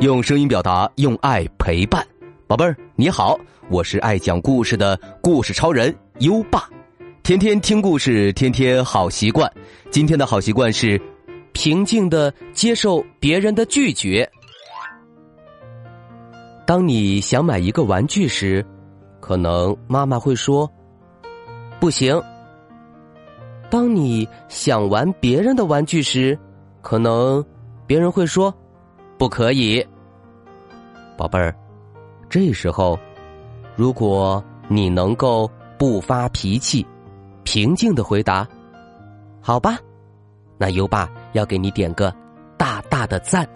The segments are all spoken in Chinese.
用声音表达，用爱陪伴，宝贝儿你好，我是爱讲故事的故事超人优爸，天天听故事，天天好习惯。今天的好习惯是平静的接受别人的拒绝。当你想买一个玩具时，可能妈妈会说不行；当你想玩别人的玩具时，可能别人会说。不可以，宝贝儿。这时候，如果你能够不发脾气，平静的回答，好吧，那优爸要给你点个大大的赞。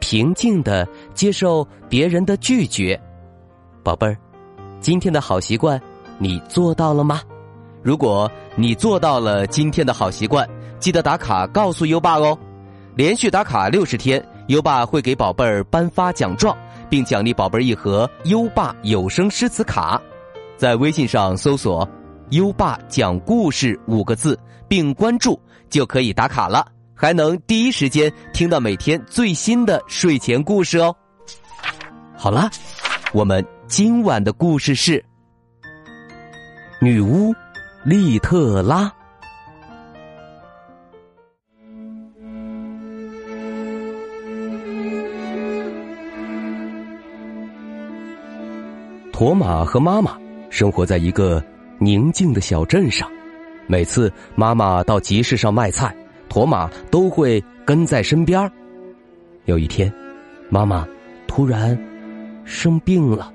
平静的接受别人的拒绝，宝贝儿，今天的好习惯你做到了吗？如果你做到了今天的好习惯，记得打卡告诉优爸哦。连续打卡六十天。优爸会给宝贝儿颁发奖状，并奖励宝贝儿一盒优爸有声诗词卡。在微信上搜索“优爸讲故事”五个字，并关注就可以打卡了，还能第一时间听到每天最新的睡前故事哦。好了，我们今晚的故事是女巫利特拉。驼马和妈妈生活在一个宁静的小镇上。每次妈妈到集市上卖菜，驼马都会跟在身边。有一天，妈妈突然生病了，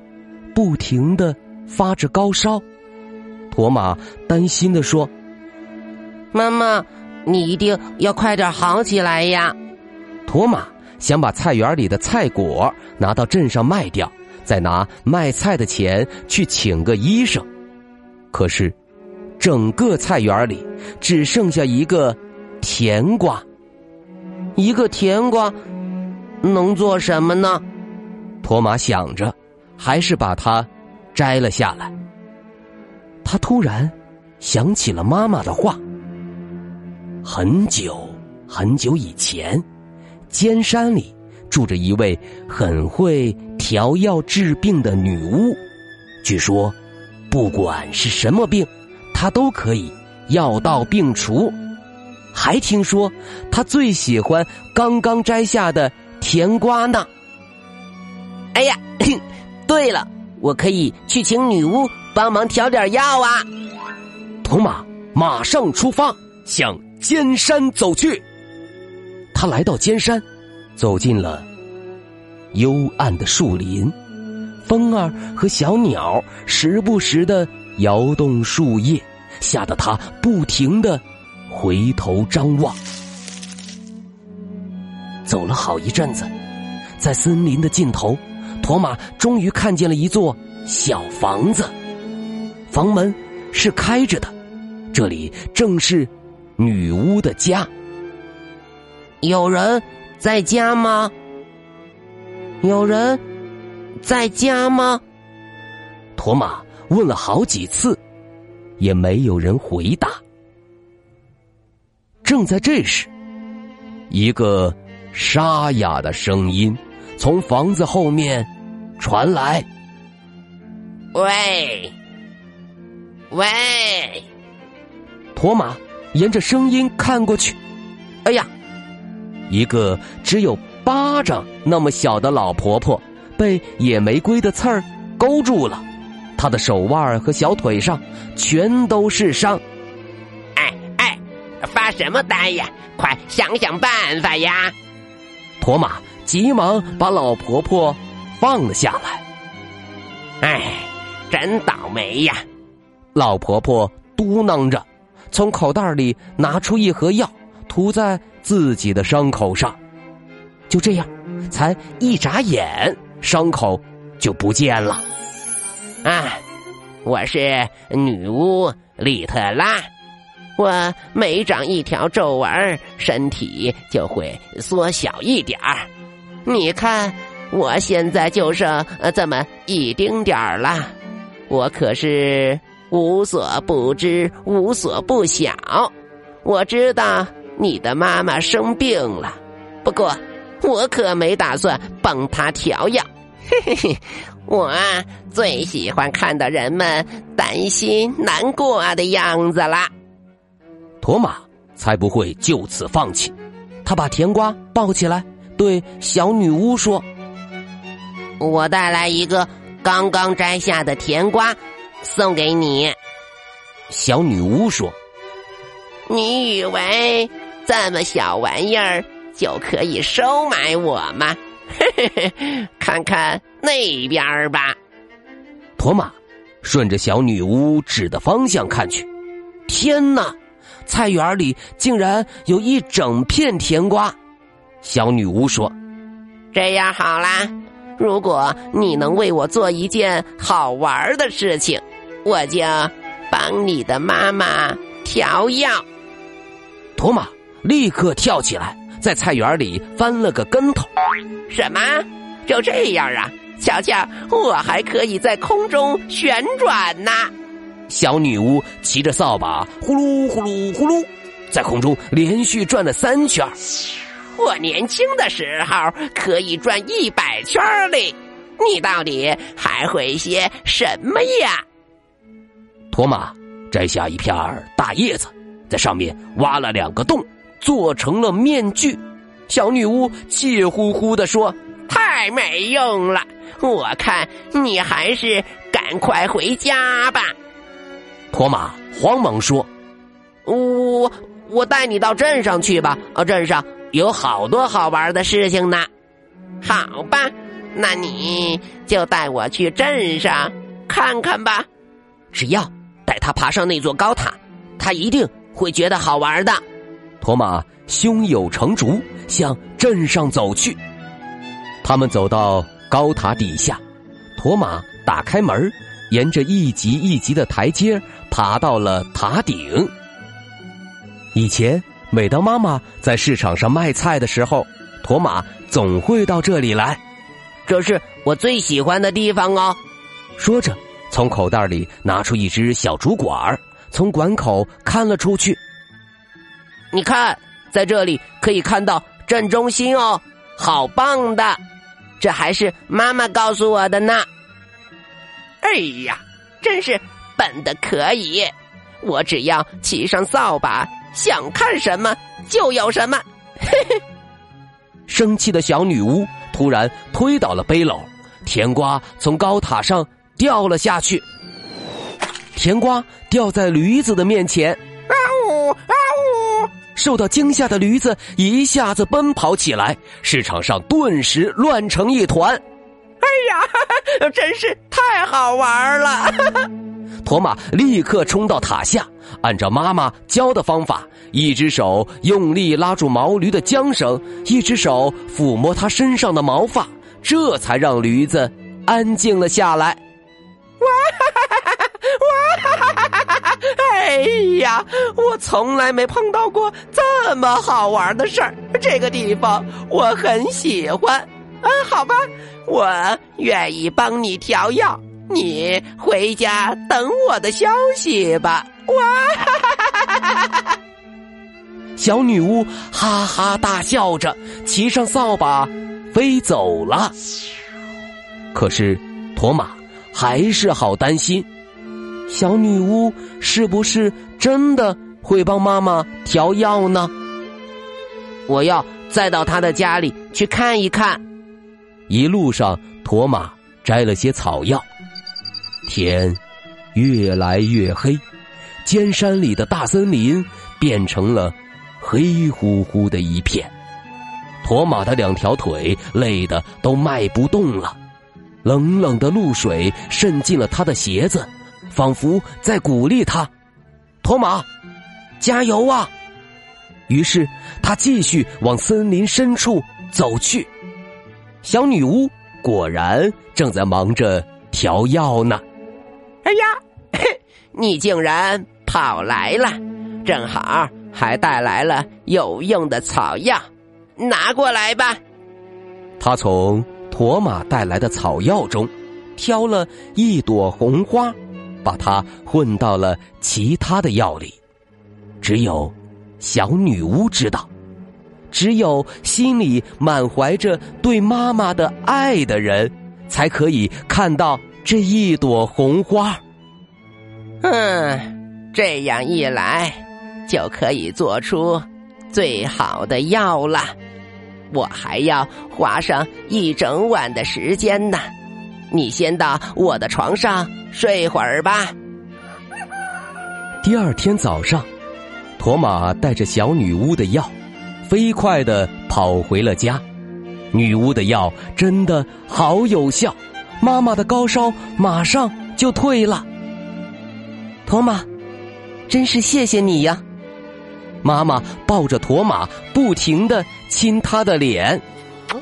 不停的发着高烧。驼马担心的说：“妈妈，你一定要快点好起来呀！”驼马想把菜园里的菜果拿到镇上卖掉。再拿卖菜的钱去请个医生，可是，整个菜园里只剩下一个甜瓜，一个甜瓜能做什么呢？托马想着，还是把它摘了下来。他突然想起了妈妈的话：很久很久以前，尖山里住着一位很会。调药治病的女巫，据说，不管是什么病，她都可以药到病除。还听说，她最喜欢刚刚摘下的甜瓜呢。哎呀，对了，我可以去请女巫帮忙调点药啊！驼马马上出发，向尖山走去。他来到尖山，走进了。幽暗的树林，风儿和小鸟时不时的摇动树叶，吓得他不停的回头张望。走了好一阵子，在森林的尽头，托马终于看见了一座小房子，房门是开着的，这里正是女巫的家。有人在家吗？有人在家吗？托马问了好几次，也没有人回答。正在这时，一个沙哑的声音从房子后面传来：“喂，喂！”托马沿着声音看过去，哎呀，一个只有。巴掌那么小的老婆婆，被野玫瑰的刺儿勾住了，她的手腕和小腿上全都是伤。哎哎，发什么呆呀？快想想办法呀！驼马急忙把老婆婆放了下来。哎，真倒霉呀！老婆婆嘟囔着，从口袋里拿出一盒药，涂在自己的伤口上。就这样，才一眨眼，伤口就不见了。啊，我是女巫利特拉，我每长一条皱纹，身体就会缩小一点儿。你看，我现在就剩这么一丁点儿了。我可是无所不知、无所不晓。我知道你的妈妈生病了，不过。我可没打算帮他调药。嘿嘿嘿，我啊最喜欢看到人们担心难过的样子啦。驼马才不会就此放弃，他把甜瓜抱起来，对小女巫说：“我带来一个刚刚摘下的甜瓜，送给你。”小女巫说：“你以为这么小玩意儿就可以收买我吗？”嘿嘿嘿，看看那边吧。托马顺着小女巫指的方向看去，天哪！菜园里竟然有一整片甜瓜。小女巫说：“这样好啦，如果你能为我做一件好玩的事情，我就帮你的妈妈调药。”托马立刻跳起来。在菜园里翻了个跟头，什么？就这样啊？瞧瞧，我还可以在空中旋转呢！小女巫骑着扫把，呼噜呼噜呼噜，在空中连续转了三圈。我年轻的时候可以转一百圈嘞！你到底还会些什么呀？托马摘下一片大叶子，在上面挖了两个洞。做成了面具，小女巫气呼呼的说：“太没用了，我看你还是赶快回家吧。”托马慌忙说：“我我带你到镇上去吧，啊，镇上有好多好玩的事情呢。”好吧，那你就带我去镇上看看吧。只要带他爬上那座高塔，他一定会觉得好玩的。托马胸有成竹，向镇上走去。他们走到高塔底下，托马打开门，沿着一级一级的台阶爬到了塔顶。以前，每当妈妈在市场上卖菜的时候，托马总会到这里来。这是我最喜欢的地方哦。说着，从口袋里拿出一只小竹管，从管口看了出去。你看，在这里可以看到镇中心哦，好棒的！这还是妈妈告诉我的呢。哎呀，真是笨的可以！我只要骑上扫把，想看什么就有什么。嘿嘿，生气的小女巫突然推倒了背篓，甜瓜从高塔上掉了下去。甜瓜掉在驴子的面前。受到惊吓的驴子一下子奔跑起来，市场上顿时乱成一团。哎呀，真是太好玩了！托马立刻冲到塔下，按照妈妈教的方法，一只手用力拉住毛驴的缰绳，一只手抚摸它身上的毛发，这才让驴子安静了下来。哇哈哈哈哈！哇！哎呀，我从来没碰到过这么好玩的事儿。这个地方我很喜欢。啊，好吧，我愿意帮你调药。你回家等我的消息吧。哇！哈哈哈哈哈！小女巫哈哈大笑着，骑上扫把飞走了。可是，驼马还是好担心。小女巫是不是真的会帮妈妈调药呢？我要再到她的家里去看一看。一路上，驼马摘了些草药。天越来越黑，尖山里的大森林变成了黑乎乎的一片。驼马的两条腿累得都迈不动了，冷冷的露水渗进了他的鞋子。仿佛在鼓励他，托马，加油啊！于是他继续往森林深处走去。小女巫果然正在忙着调药呢。哎呀，你竟然跑来了，正好还带来了有用的草药，拿过来吧。他从驼马带来的草药中挑了一朵红花。把它混到了其他的药里，只有小女巫知道，只有心里满怀着对妈妈的爱的人，才可以看到这一朵红花。嗯，这样一来，就可以做出最好的药了。我还要花上一整晚的时间呢。你先到我的床上睡会儿吧。第二天早上，驼马带着小女巫的药。飞快的跑回了家，女巫的药真的好有效，妈妈的高烧马上就退了。驼马，真是谢谢你呀！妈妈抱着驼马，不停的亲他的脸，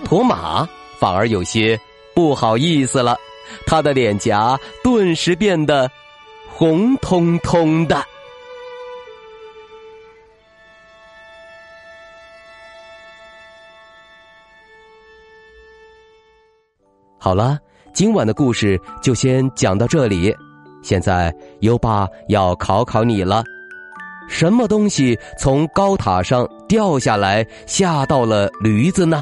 驼马反而有些不好意思了，他的脸颊顿时变得红彤彤的。好了，今晚的故事就先讲到这里。现在优爸要考考你了：什么东西从高塔上掉下来，吓到了驴子呢？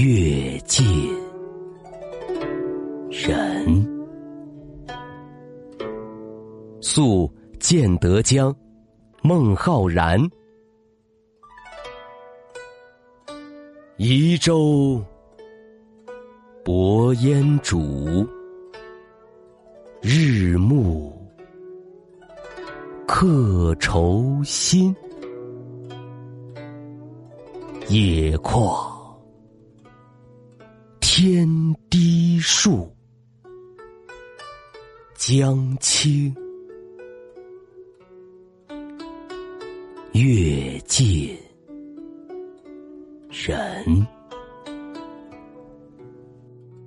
月近人。宿建德江。孟浩然，移舟泊烟渚，日暮客愁新。野旷天低树，江清。月近人。